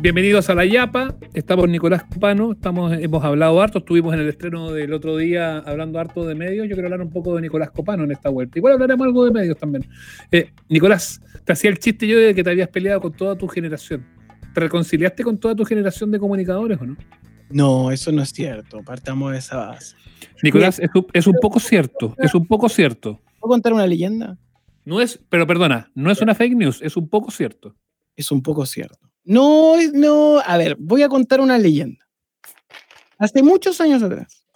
bienvenidos a La Yapa. Estamos Nicolás Copano, estamos, hemos hablado harto, estuvimos en el estreno del otro día hablando harto de medios. Yo quiero hablar un poco de Nicolás Copano en esta vuelta. Igual hablaremos algo de medios también. Eh, Nicolás, te hacía el chiste yo de que te habías peleado con toda tu generación. ¿Te reconciliaste con toda tu generación de comunicadores o no? No, eso no es cierto. Partamos de esa base. Nicolás, es, es un poco cierto. Es un poco cierto. ¿Puedo contar una leyenda? No es, pero perdona, no es una fake news, es un poco cierto. Es un poco cierto. No, no, a ver, voy a contar una leyenda. Hace muchos años atrás.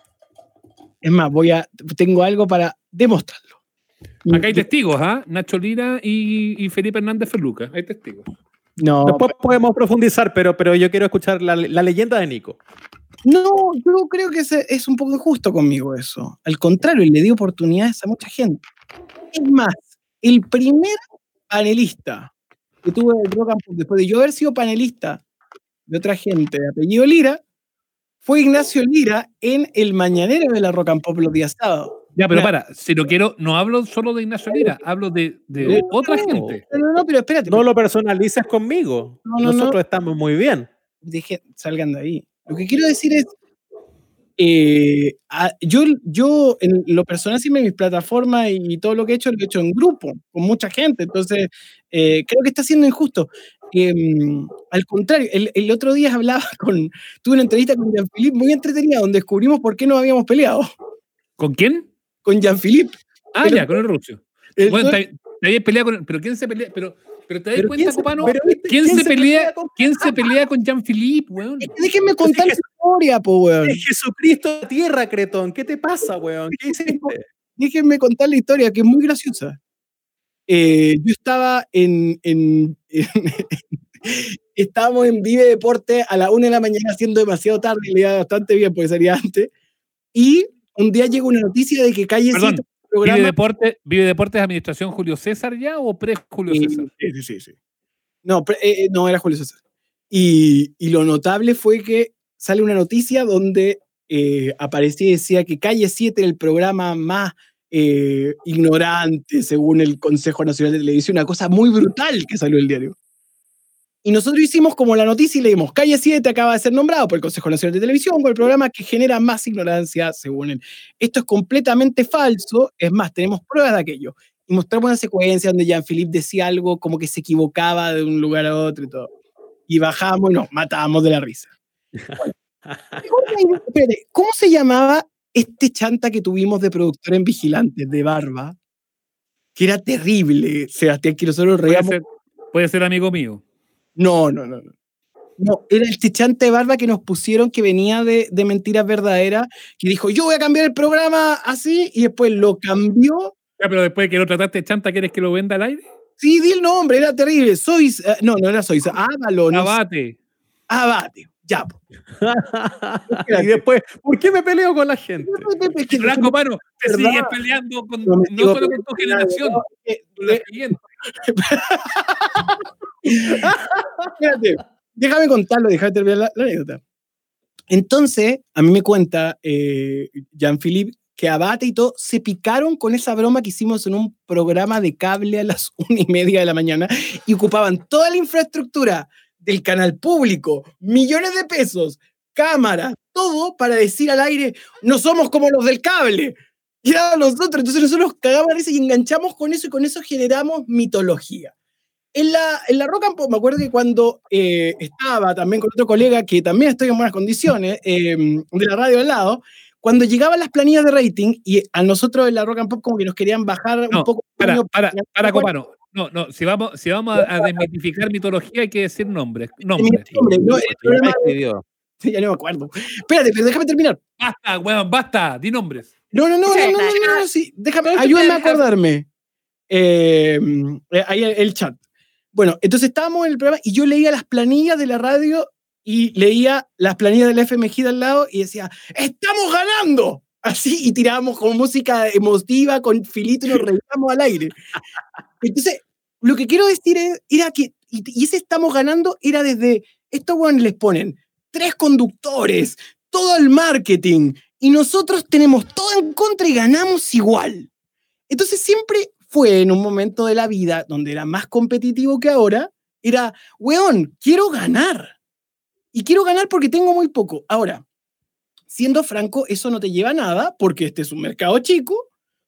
Es más, voy a, tengo algo para demostrarlo. Acá hay testigos, ¿ah? Nacho Lira y, Felipe Hernández Feluca. Hay testigos. No. Después podemos profundizar, pero, pero yo quiero escuchar la, leyenda de Nico. No, yo creo que es, es un poco injusto conmigo eso. Al contrario, le di oportunidades a mucha gente. Es más, el primer panelista que tuve el Rock después de yo haber sido panelista de otra gente de apellido Lira, fue Ignacio Lira en el mañanero de la Rock and Pop los días sábados. Ya, pero para, si no quiero, no hablo solo de Ignacio Lira, hablo de, de otra gente. No, no, pero espérate. No lo personalices conmigo. Nosotros estamos muy bien. Dije, salgan de ahí. Lo que quiero decir es, eh, yo, yo, en lo personal, sí, mis plataformas y todo lo que he hecho, lo he hecho en grupo, con mucha gente. Entonces, eh, creo que está siendo injusto. Em, al contrario, el, otro día hablaba con. Tuve una entrevista con Jean-Philippe muy entretenida, donde descubrimos por qué nos habíamos peleado. ¿Con quién? Con Jean-Philippe. Ah, ya, con el ruso. bueno, te, habías peleado con. ¿Pero quién se pelea? Pero, pero te das cuenta, Copano, ¿quién, se, pelea, con, ¿quién se pelea con Jean-Philippe, weón? Déjenme contar historia, po, weón. Es Jesucristo tierra, Cretón. ¿Qué te pasa, weón? ¿Qué hiciste? Déjenme contar la historia, que es muy graciosa. Eh, yo estaba en, en, estábamos en Vive Deporte a la una de la mañana haciendo demasiado tarde, le iba bastante bien porque salía antes, y un día llegó una noticia de que Calle ¿Vive, Deporte, ¿Vive Deportes Administración Julio César ya o pre-Julio César? Sí, sí, sí. No, eh, eh, no, era Julio César. Y, y, lo notable fue que sale una noticia donde eh, aparecía y decía que Calle 7 era el programa más ignorante según el Consejo Nacional de Televisión, una cosa muy brutal que salió el diario. Y nosotros hicimos como la noticia y leímos, Calle 7 acaba de ser nombrado por el Consejo Nacional de Televisión con el programa que genera más ignorancia, según él. Esto es completamente falso, es más, tenemos pruebas de aquello. Y mostramos una secuencia donde Jean-Philippe decía algo como que se equivocaba de un lugar a otro y todo. Y bajamos y nos matábamos de la risa. ¿Cómo se llamaba este chanta que tuvimos de productor en Vigilantes, de Barba? Que era terrible, Sebastián, que nosotros reíamos. puede ser amigo mío. No, no, no. No, era el chichante de barba que nos pusieron que venía de, Mentiras Verdaderas, que dijo, yo voy a cambiar el programa así, y después lo cambió. pero después que lo trataste de chanta, ¿quieres que lo venda al aire? Sí, di el nombre, era terrible. Sois, eh, no, no era Sois, Ávalo. Abate. Abate, ya. y después, ¿por qué me peleo con la gente? Blanco Mano, te sigues peleando con, no, solo con tu generación, con la siguiente. Espérate, déjame contarlo, déjame terminar la, anécdota. Entonces, a mí me cuenta eh, Jean-Philippe que Abate y todo se picaron con esa broma que hicimos en un programa de cable a las una y media de la mañana y ocupaban toda la infraestructura del canal público, millones de pesos, cámara, todo para decir al aire, no somos como los del cable. Y era nosotros, entonces nosotros cagamos y enganchamos con eso y con eso generamos mitología. En la, en la Rock and Pop, me acuerdo que cuando eh, estaba también con otro colega que también estoy en buenas condiciones, em, de la radio al lado, cuando llegaban las planillas de rating y a nosotros en la Rock and Pop como que nos querían bajar un poco. Para, para, para, Copano. No, no, si vamos, si vamos a, desmitificar mitología hay que decir nombres. Nombres. no, sí, ya no me acuerdo. Espérate, pero déjame terminar. Basta, weón, basta, di nombres. No, no, no, no, no, no, no, sí, déjame, ayúdame a acordarme. Eh, ahí el chat. Bueno, entonces estábamos en el programa y yo leía las planillas de la radio y leía las planillas del FMG al lado y decía, ¡estamos ganando! Así, y tirábamos con música emotiva, con filito y nos reíamos al aire. Entonces, lo que quiero decir es, era que, y, ese estamos ganando era desde, estos bueno, les ponen tres conductores, todo el marketing, y nosotros tenemos todo en contra y ganamos igual. Entonces siempre fue en un momento de la vida donde era más competitivo que ahora, era, weón, quiero ganar. Y quiero ganar porque tengo muy poco. Ahora, siendo franco, eso no te lleva a nada porque este es un mercado chico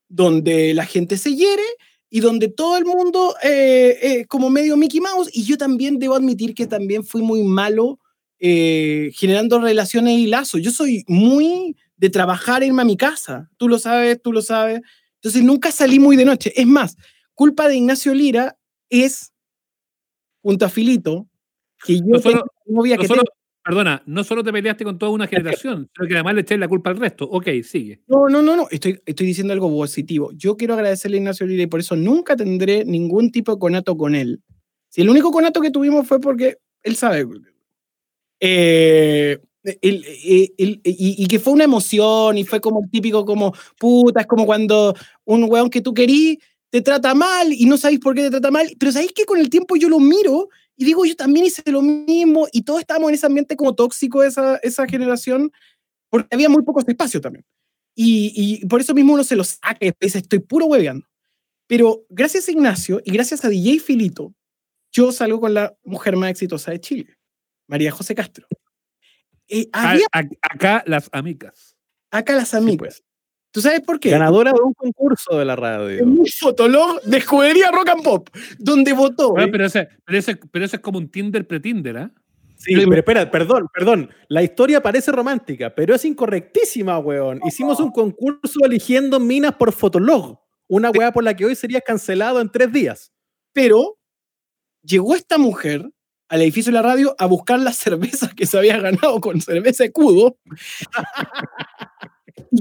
donde la gente se hiere y donde todo el mundo eh, eh, como medio Mickey Mouse. Y yo también debo admitir que también fui muy malo eh, generando relaciones y lazos. Yo soy muy de trabajar irme a mi casa. Tú lo sabes, tú lo sabes. Entonces nunca salí muy de noche. Es más, culpa de Ignacio Lira es, junto a Filito, que yo No solo- tengo una novia No que tengo- perdona, no solo te peleaste con toda una generación, sino que además le eché la culpa al resto. Ok, sigue. No, no, no, no. Estoy, estoy diciendo algo positivo. Yo quiero agradecerle a Ignacio Lira y por eso nunca tendré ningún tipo de conato con él. Si el único conato que tuvimos fue porque él sabe. Eh, el- eh, el- y, y que fue una emoción y fue como el típico como puta, es como cuando un weón que tú querís te trata mal y no sabéis por qué te trata mal, pero sabéis que con el tiempo yo lo miro y digo, yo también hice lo mismo y todos estábamos en ese ambiente como tóxico esa, esa generación porque había muy pocos espacios también. Y, y por eso mismo uno se lo saca y dice, estoy puro hueveando. Pero gracias a Ignacio y gracias a DJ Filito, yo salgo con la mujer más exitosa de Chile, María José Castro. Eh, A- había a- acá las amigas. acá las amigas. pues. ¿Tú sabes por qué? Ganadora de un concurso de la radio. En un fotolog de escudería Rock and Pop, donde votó. Bueno, ¿eh? pero, ese, pero, ese, pero ese es como un Tinder pre-Tinder, ¿ah? Sí, pero espera, perdón, perdón. La historia parece romántica, pero es incorrectísima, weón. Hicimos un concurso eligiendo minas por Fotolog. Una weá por la que hoy sería cancelado en tres días. Pero llegó esta mujer al edificio de la radio a buscar las cervezas que se había ganado con cerveza de cudo.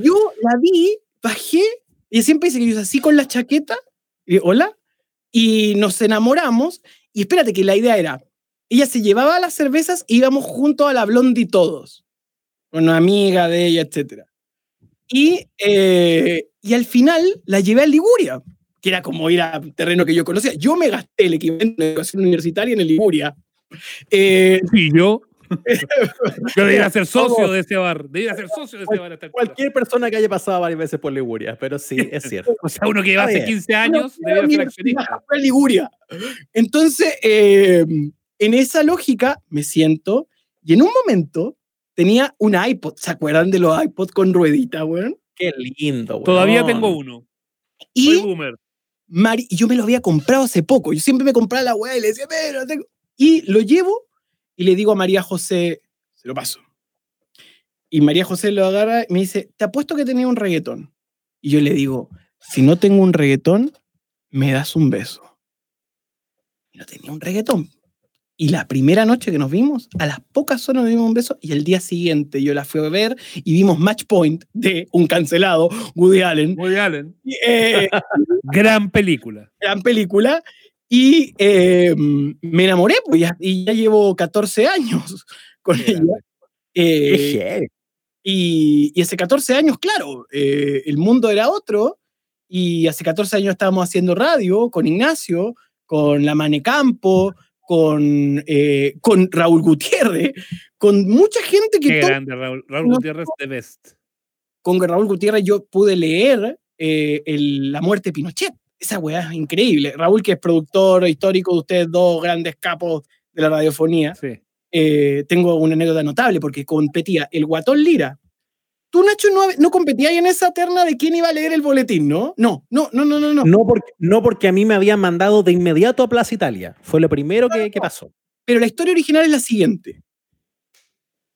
yo la vi, bajé, y siempre dice que yo así con la chaqueta, y hola, y nos enamoramos, y espérate que la idea era, ella se llevaba las cervezas e íbamos juntos a la Blondie todos, una amiga de ella, etc. Y, eh, y al final la llevé a Liguria, que era como ir a terreno que yo conocía. Yo me gasté el equivalente de educación universitaria en el Liguria. Eh, Y yo. Yo debía ser socio de ese bar. Debía ser socio de ese bar. a esta altura. Cualquier persona que haya pasado varias veces por Liguria, pero sí, es cierto. O sea, uno que lleva hace bien. 15 años Una debía ser accionista. fue Liguria. Entonces, eh, en esa lógica me siento y en un momento tenía un iPod. ¿Se acuerdan de los iPods con ruedita, weón? Qué lindo, weón. Todavía tengo uno. Soy Y, boomer. Mari- yo me lo había comprado hace poco. Yo siempre me compraba la weá y le decía, pero tengo. Y lo llevo y le digo a María José, se lo paso. Y María José lo agarra y me dice, te apuesto que tenía un reggaetón. Y yo le digo, si no tengo un reggaetón, me das un beso. Y no tenía un reggaetón. Y la primera noche que nos vimos, a las pocas horas nos dimos un beso y el día siguiente yo la fui a ver y vimos Match Point de un cancelado, Woody Allen. Woody Allen. Eh, Gran película. gran película. Y eh, me enamoré, pues, ya- y ya llevo 14 años con ella. Eh, y, y hace 14 años, claro, eh, el mundo era otro. Y hace 14 años estábamos haciendo radio con Ignacio, con la Mane Campo, con, eh, con Raúl Gutiérrez, con mucha gente que Qué grande, Raúl. Raúl Gutiérrez de Best. con Raúl Gutiérrez yo pude leer eh, el- La muerte de Pinochet. Esa weá es increíble. Raúl, que es productor histórico de ustedes dos grandes capos de la radiofonía, Sí. eh, tengo una anécdota notable porque competía el Guatón Lira. Tú, Nacho, no, no competías en esa terna de quién iba a leer el boletín, ¿no? No, no, no, no, no. no. No porque, no porque a mí me habían mandado de inmediato a Plaza Italia. Fue lo primero que, que pasó. Pero la historia original es la siguiente.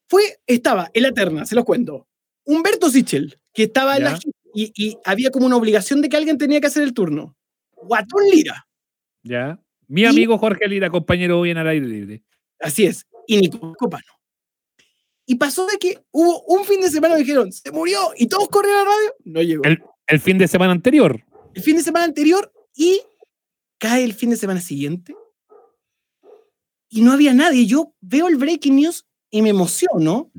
Fue, estaba en la terna, se los cuento. Humberto Sichel, que estaba en la. Y, y había como una obligación de que alguien tenía que hacer el turno. Guatón Lira, Ya. Mi Y- amigo Jorge Lira, compañero hoy en al aire libre. así es, y Nicolás Copano. Y pasó de que hubo un fin de semana que dijeron, se murió, y todos corrieron a la radio, no llegó. El, el fin de semana anterior. el fin de semana anterior y cae el fin de semana siguiente y no había nadie. Yo veo el breaking news y me emociono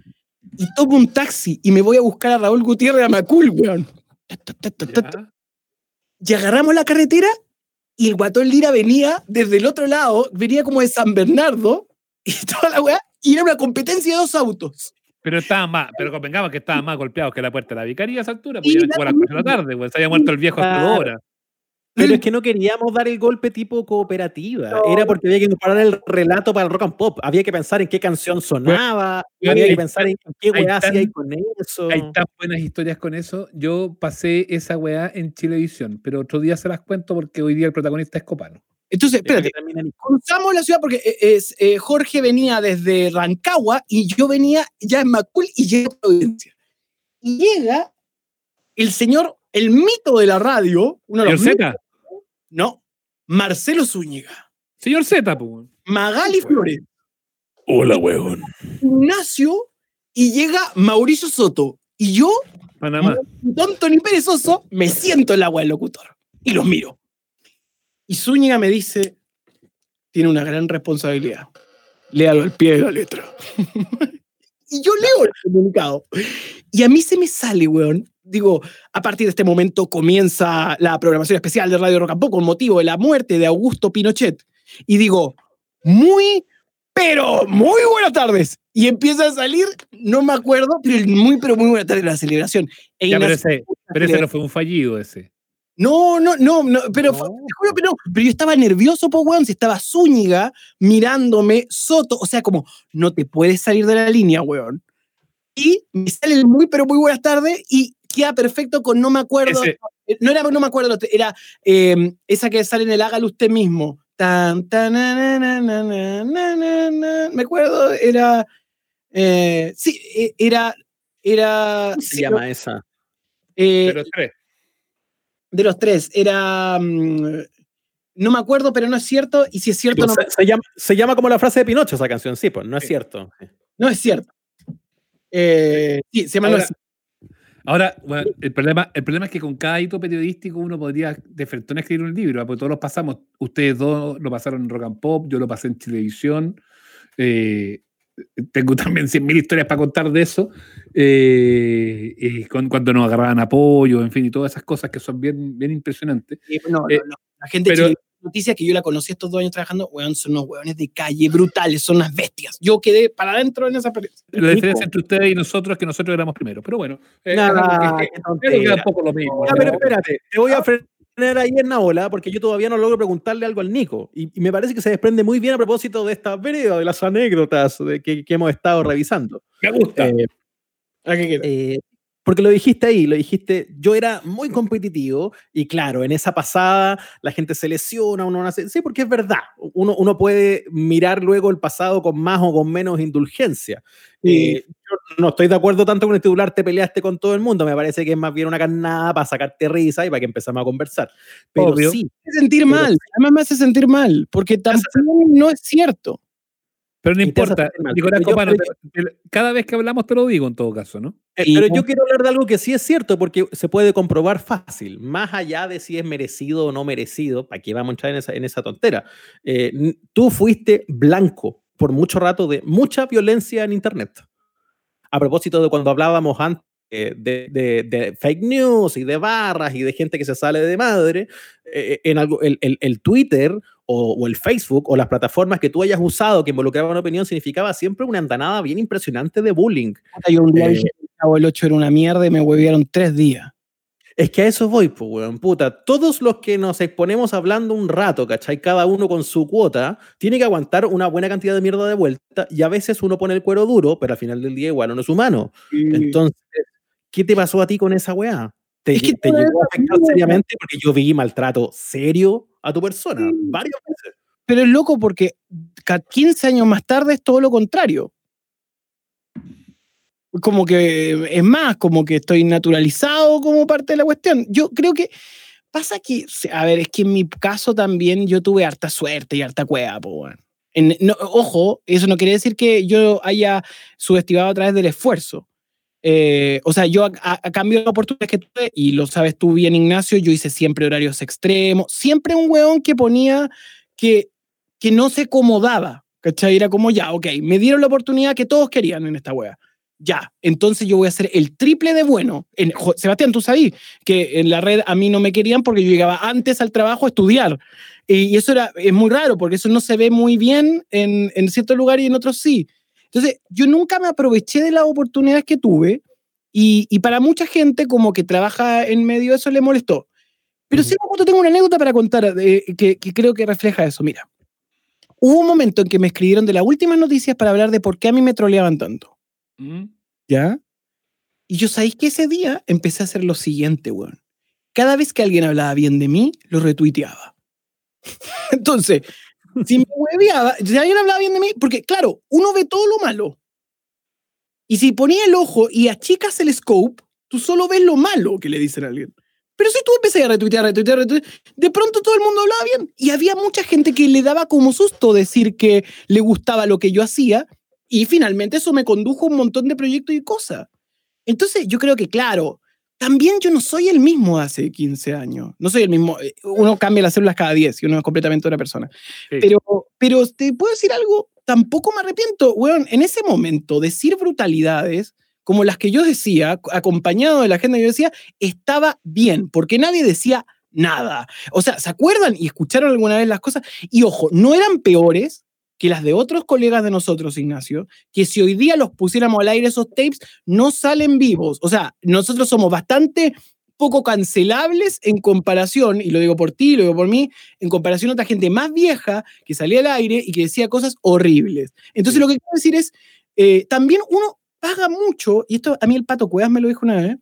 y tomo un taxi y me voy a buscar a Raúl Gutiérrez a Macul, weón. Y agarramos la carretera y el guatón Lira venía desde el otro lado, venía como de San Bernardo y toda la weá, y era una competencia de dos autos. Pero estaban más, pero convengamos que estaban más golpeados que la puerta de la vicaría a esa altura, pues ya lo las cuatro de la tarde, pues se había muerto el viejo hasta Claro. dos horas. Pero es que no queríamos dar el golpe tipo cooperativa. Era porque había que preparar el relato para el rock and pop. Había que pensar en qué canción sonaba. había que pensar en qué weá hacía con eso. Hay tan buenas historias con eso. Yo pasé esa weá en Chilevisión, pero otro día se las cuento porque hoy día el protagonista es Copano. Entonces, espérate, cruzamos la ciudad porque eh, es, eh, Jorge venía desde Rancagua y yo venía ya en Macul y llega a Providencia. Y llega el señor, el mito de la radio, uno de los Z? No, Marcelo Zúñiga. Señor Z, pues. Magali Flores. Hola, huevón. Ignacio y llega Mauricio Soto. Y yo, Panamá. tonto ni perezoso, me siento en el agua del locutor y los miro. Y Zúñiga me dice, tiene una gran responsabilidad. Léalo al pie de la letra. y yo leo el comunicado. Y a mí se me sale, weón. Digo, a partir de este momento comienza la programación especial de Radio Rock and Pop con motivo de la muerte de Augusto Pinochet. Y digo, muy, pero muy buenas tardes. Y empieza a salir, no me acuerdo, pero muy, pero muy buenas tardes la celebración. E Ya, pero ese, pero ese no fue un fallido ese. no, no, no, no, pero, fue- No. juro que no. Pero yo estaba nervioso, po, weón, si estaba Zúñiga mirándome, Soto, o sea, como, no te puedes salir de la línea, weón. Y me sale el muy, pero muy buenas tardes y queda perfecto con no me acuerdo. Eh, no era no me acuerdo, era eh, esa que sale en el Hágalo usted mismo. Tan, tan, na, na, na, me acuerdo, era. Eh, sí, e, era. era ¿Cómo se sí, llama esa? Eh, de los tres. De los tres, era. Mm, no me acuerdo, pero no es cierto. Y si es cierto, no se, me... se, llama, se, llama, como la frase de Pinocho esa canción, sí, pues no es cierto. No es cierto. Eh, sí, se llama Ahora, no Ahora, bueno, el, problema, el problema es que con cada hito periodístico uno podría de frente escribir un libro, porque todos los pasamos. Ustedes dos lo pasaron en Rock and Pop, yo lo pasé en televisión. eh, tengo también 100.000 historias para contar de eso. eh, eh, con- cuando nos agarraban apoyo, en fin, y todas esas cosas que son bien, bien impresionantes. Eh, no, no, eh, no. La gente pero- noticias que yo la conocí estos dos años trabajando, weón, son unos weones de calle brutales, son unas bestias. Yo quedé para adentro en esa experiencia. La diferencia entre ustedes y nosotros es que nosotros éramos primero. Pero bueno, eh, que- que tontera. un poco lo mismo. Ya, ¿no? pero espérate, te voy a frenar ahí en la ola porque yo todavía no logro preguntarle algo al Nico. Y, y me parece que se desprende muy bien a propósito de esta vereda, de las anécdotas de que, que hemos estado revisando. Me gusta. Eh, ¿A qué queda? eh, porque lo dijiste ahí, lo dijiste, yo era muy competitivo y claro, en esa pasada la gente se lesiona, uno nace, sí, porque es verdad, uno, uno puede mirar luego el pasado con más o con menos indulgencia. Sí. Eh, yo no estoy de acuerdo tanto con el titular, te peleaste con todo el mundo, me parece que es más bien una carnada para sacarte risa y para que empezamos a conversar. Pero Obvio. sí, Me hace sentir mal, además me hace sentir mal, porque también no es cierto. Pero no importa. Nicolás yo- Copano, cada vez que hablamos te lo digo en todo caso, ¿no? Eh, Y- Pero yo quiero hablar de algo que sí es cierto, porque se puede comprobar fácil, más allá de si es merecido o no merecido, ¿para qué vamos a entrar en esa, en esa tontera? Eh, tú fuiste blanco por mucho rato de mucha violencia en Internet. A propósito de cuando hablábamos antes eh, de, de- de fake news y de barras y de gente que se sale de madre, eh, en algo, el, el- el Twitter o, o el Facebook o las plataformas que tú hayas usado que involucraban opinión significaba siempre una andanada bien impresionante de bullying. Yo un día Eh, dije el Chavo del 8 era una mierda y me huevearon tres días. Es que a eso voy, pues, weón, puta. Todos los que nos exponemos hablando un rato, ¿cachai? Cada uno con su cuota, tiene que aguantar una buena cantidad de mierda de vuelta y a veces uno pone el cuero duro, pero al final del día igual uno es humano. Entonces, ¿qué te pasó a ti con esa weá? ¿Te, Es que te toda llegó a afectar seriamente? Porque yo vi maltrato serio a tu persona, Sí. varias veces. Pero es loco porque ca- 15 años más tarde es todo lo contrario. Como que, es más, como que estoy naturalizado como parte de la cuestión. Yo creo que pasa que, a ver, es que en mi caso también yo tuve harta suerte y harta cueva, po, weón. En- no, ojo, eso no quiere decir que yo haya subestimado a través del esfuerzo. Eh, o sea, yo a, cambio de oportunidades que tuve, y lo sabes tú bien, Ignacio, yo hice siempre horarios extremos, siempre un weón que ponía que, que no se acomodaba, ¿cachai? Era como, ya, ok, me dieron la oportunidad que todos querían en esta wea. Ya, entonces yo voy a hacer el triple de bueno. En, Sebastián, tú sabías que en la red a mí no me querían porque yo llegaba antes al trabajo a estudiar. Y, y eso era, es muy raro porque eso no se ve muy bien en, en ciertos lugares y en otros sí. Entonces, yo nunca me aproveché de las oportunidades que tuve y, y para mucha gente como que trabaja en medio de eso le molestó. Pero sí, justo tengo una anécdota para contar de- que, que creo que refleja eso. Mira, hubo un momento en que me escribieron de las últimas noticias para hablar de por qué a mí me troleaban tanto. ¿Mm? ¿Ya? Y yo sabéis que ese día empecé a hacer lo siguiente, weón. Cada vez que alguien hablaba bien de mí, lo retuiteaba. Entonces, si me hueveaba, si alguien hablaba bien de mí, porque claro, uno ve todo lo malo. Y si ponía el ojo y achicas el scope, tú solo ves lo malo que le dicen a alguien. Pero si tú empecé a retuitear, retuitear, retuitear, de pronto todo el mundo hablaba bien. Y había mucha gente que le daba como susto decir que le gustaba lo que yo hacía. Y finalmente eso me condujo a un montón de proyectos y cosas. Entonces yo creo que, claro, también yo no soy el mismo hace 15 años. No soy el mismo. eh, Uno cambia las células cada 10 y uno es completamente otra persona. Sí. Pero, pero te puedo decir algo, tampoco me arrepiento. Weón, en ese momento, decir brutalidades como las que yo decía, acompañado de la gente que yo decía, estaba bien, porque nadie decía nada. O sea, ¿se acuerdan y escucharon alguna vez las cosas? Y ojo, no eran peores que las de otros colegas de nosotros, Ignacio, que si hoy día los pusiéramos al aire esos tapes, no salen vivos. O sea, nosotros somos bastante poco cancelables en comparación, y lo digo por ti, lo digo por mí, en comparación a otra gente más vieja que salía al aire y que decía cosas horribles. Entonces, lo que quiero decir es, eh, también uno paga mucho, y esto a mí el Pato Cuevas me lo dijo una vez,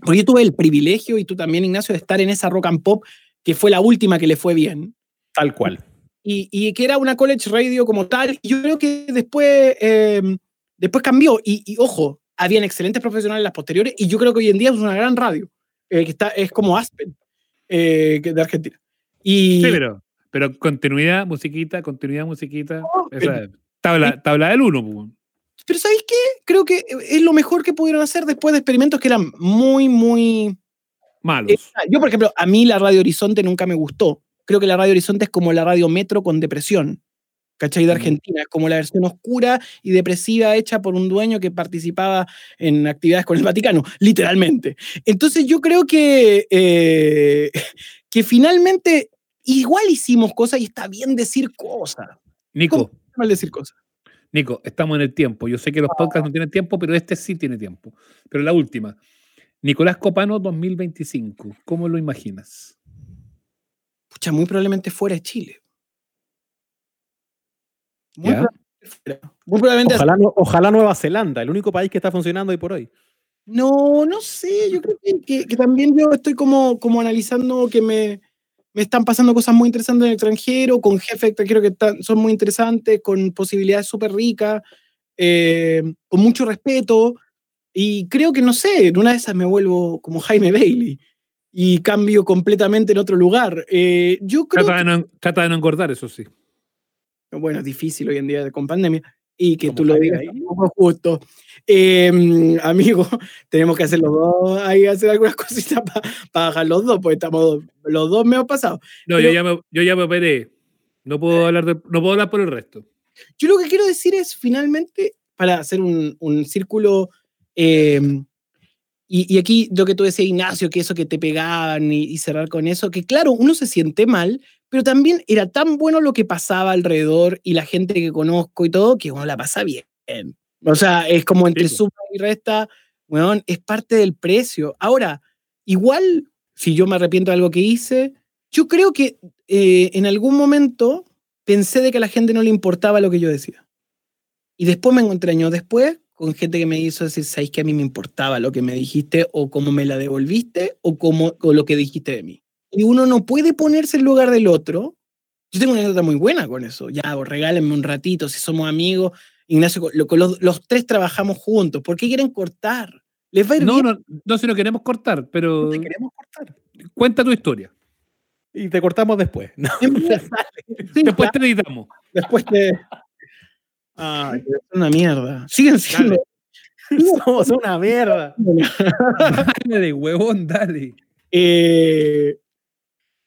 porque yo tuve el privilegio, y tú también, Ignacio, de estar en esa rock and pop, que fue la última que le fue bien Tal cual. Y, y que era una college radio como tal. Y yo creo que después, eh, después cambió. Y, y, ojo, habían excelentes profesionales en las posteriores. Y yo creo que hoy en día es una gran radio. eh, que está, es como Aspen eh, de Argentina. Y, Sí, pero, pero continuidad, musiquita, continuidad, musiquita. No, esa es tabla, tabla del uno. pues. pero ¿sabéis qué? Creo que es lo mejor que pudieron hacer después de experimentos que eran muy, muy... Malos. Eh, yo, por ejemplo, a mí la Radio Horizonte nunca me gustó. Creo que la Radio Horizonte es como la Radio Metro con depresión. ¿Cachai? De. Argentina. Es como la versión oscura y depresiva hecha por un dueño que participaba en actividades con el Vaticano, literalmente. Entonces yo creo que, eh, que finalmente igual hicimos cosas y está bien decir cosas. Nico, mal decir cosas. Nico, estamos en el tiempo. Yo sé que los podcasts no tienen tiempo, pero este sí tiene tiempo. Pero la última. Nicolás Copano 2025. ¿Cómo lo imaginas? Pucha, muy probablemente fuera de Chile. Muy probablemente fuera. Muy probablemente Ojalá, no- ojalá Nueva Zelanda, el único país que está funcionando hoy por hoy. No, no sé, yo creo que, que- que también yo estoy como, como analizando que me, me están pasando cosas muy interesantes en el extranjero, con jefes extranjeros que están- son muy interesantes, con posibilidades súper ricas, eh, con mucho respeto, y creo que, no sé, en una de esas me vuelvo como Jaime Bailey y cambio completamente en otro lugar. Eh, yo creo Trata de, no, trata de no engordar, eso sí. que, bueno, es difícil hoy en día con pandemia, y que tú lo digas es justo. Eh, amigo, tenemos que hacer los dos, ahí hacer algunas cositas para bajar los dos, porque estamos los dos medio pasados. No, Pero- yo, ya me, yo ya me operé. No puedo hablar de, no puedo hablar por el resto. Yo lo que quiero decir es, finalmente, para hacer un, un círculo, eh, y, y aquí lo que tú decías, Ignacio, que eso que te pegaban y, y cerrar con eso, que claro, uno se siente mal, pero también era tan bueno lo que pasaba alrededor y la gente que conozco y todo, que uno la pasa bien. O sea, es como entre Sí, suma y resta, weón, es parte del precio. Ahora, igual, si yo me arrepiento de algo que hice, yo creo que eh, en algún momento pensé de que a la gente no le importaba lo que yo decía. Y después me encontré años después con gente que me hizo decir, ¿sabéis que a mí me importaba lo que me dijiste o cómo me la devolviste o, cómo, o lo que dijiste de mí? Y uno no puede ponerse en lugar del otro. Yo tengo una anécdota muy buena con eso. Ya, regálenme un ratito, si somos amigos. Ignacio, lo- los, los tres trabajamos juntos. ¿Por qué quieren cortar? Les va a ir No, bien. no, no, si no queremos cortar, pero No te queremos cortar. cuenta tu historia. Y te cortamos después. No. Sí, Después claro, te editamos. después te... Ay, es una mierda. Siguen siendo... Somos una mierda. Dale de huevón, dale. Eh,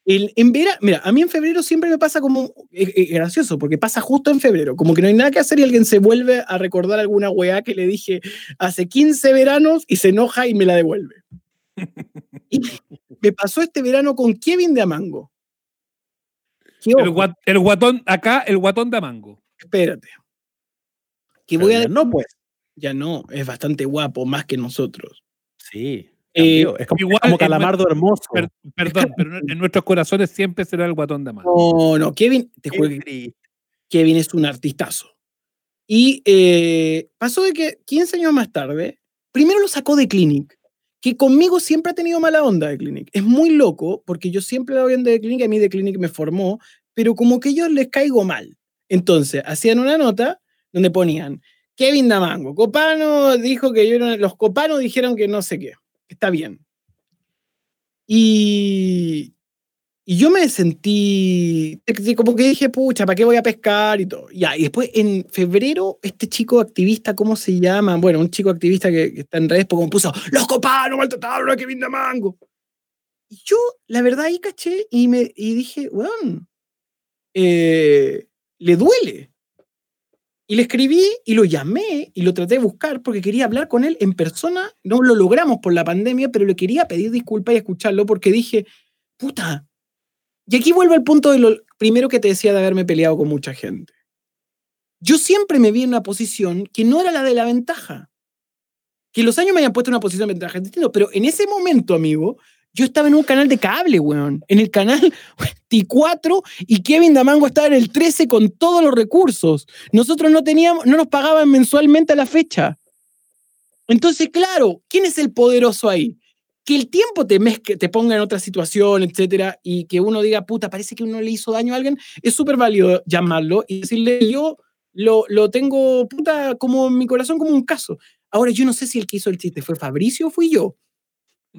el, en vera, mira, a mí en febrero siempre me pasa como es, es gracioso, porque pasa justo en febrero, como que no hay nada que hacer y alguien se vuelve a recordar alguna weá que le dije hace 15 veranos y se enoja y me la devuelve. Y me pasó este verano con Kevin de Amango. El, ojo, guat- el guatón, acá, el guatón de Mango. espérate. Que Pero voy a ya no, pues. ya no, es bastante guapo, más que nosotros. Sí. Eh, es como, igual como en Calamardo hermoso. Per- perdón, pero en nuestros corazones siempre será el guatón de mano. no, no, Kevin, te juro que. Kevin es un artistazo. Y eh, pasó de que 15 años más tarde, primero lo sacó de Clinic, que conmigo siempre ha tenido mala onda de Clinic. Es muy loco, porque yo siempre lo bien de Clinic, a mí de Clinic me formó, pero como que yo les caigo mal. Entonces, hacían una nota donde ponían, Kevin Damango, Copano dijo que yo los Copanos dijeron que no sé qué, está bien. Y, y yo me sentí como que dije, pucha, ¿para qué voy a pescar y todo? Ya, y después en febrero, este chico activista, ¿cómo se llama? Bueno, un chico activista que, que está en redes, pues como puso, los copanos maltrataron a Kevin Damango. Y yo, la verdad, ahí caché y, me, y dije, weón, eh, le duele. Y le escribí y lo llamé y lo traté de buscar porque quería hablar con él en persona. No lo logramos por la pandemia, pero le quería pedir disculpas y escucharlo porque dije, puta. Y aquí vuelvo al punto de lo primero que te decía de haberme peleado con mucha gente. Yo siempre me vi en una posición que no era la de la ventaja. Que los años me hayan puesto en una posición de ventaja, pero en ese momento, amigo, yo estaba en un canal de cable, weón. En el canal T4 y Kevin Damango estaba en el 13 con todos los recursos. Nosotros no teníamos, no nos pagaban mensualmente a la fecha. Entonces, claro, ¿quién es el poderoso ahí? Que el tiempo te, mezque, te ponga en otra situación, etcétera, y que uno diga, puta, parece que uno le hizo daño a alguien, es súper válido llamarlo y decirle, yo lo, lo tengo, puta, como en mi corazón, como un caso. Ahora, yo no sé si el que hizo el chiste fue Fabricio o fui yo,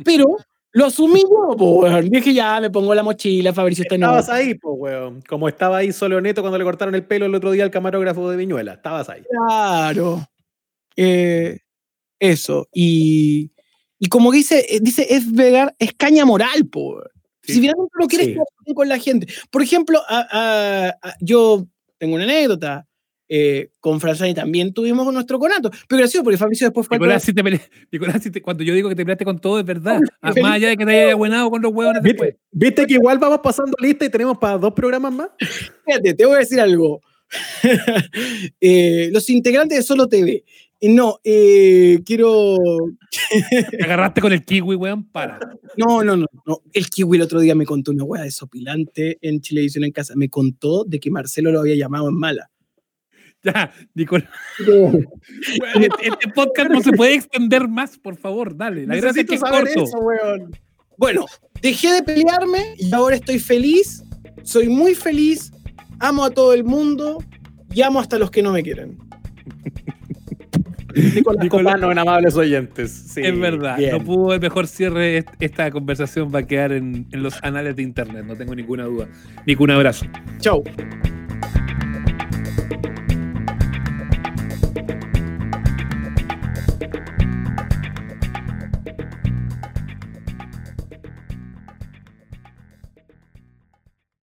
pero lo asumí yo, po, weón. Dije, ya, me pongo la mochila, Fabricio está Estabas ahí, pues, weón. Como estaba ahí solo neto cuando le cortaron el pelo el otro día al camarógrafo de Viñuela. Estabas ahí. Claro. Eh, eso. Y, y como dice, eh, dice es vegar, es caña moral, po. Sí. Si finalmente no quieres Sí. con la gente. Por ejemplo, a- a- a- yo tengo una anécdota. Eh, con Franzani también tuvimos nuestro conato. Pero gracioso, porque Fabricio después fue Nicolás, si te pele- Nicolás, si te- cuando yo digo que te peleaste con todo, es verdad. Ah, Más allá de que te hayas abuenado con los huevones después. ¿Viste, ¿Viste que igual vamos pasando lista y tenemos para dos programas más? Fíjate, te voy a decir algo. Eh, los integrantes de Solo TV. Eh, no, eh, quiero. Te agarraste con el kiwi, weón, para. No, no, no, no. El Kiwi el otro día me contó una hueá desopilante en Chilevisión en casa. Me contó de que Marcelo lo había llamado en mala. Ya, Nicolás. Este, este podcast no se puede extender más, por favor, dale. La gracia es que es corto. weón. Bueno, dejé de pelearme y ahora estoy feliz. Soy muy feliz. Amo a todo el mundo y amo hasta los que no me quieren. Nicolás Nicolás- Copano en amables oyentes. Sí, es verdad, bien. no pudo el mejor cierre. est- Esta conversación va a quedar en, en los anales de internet, no tengo ninguna duda. Nico, un abrazo. Chau.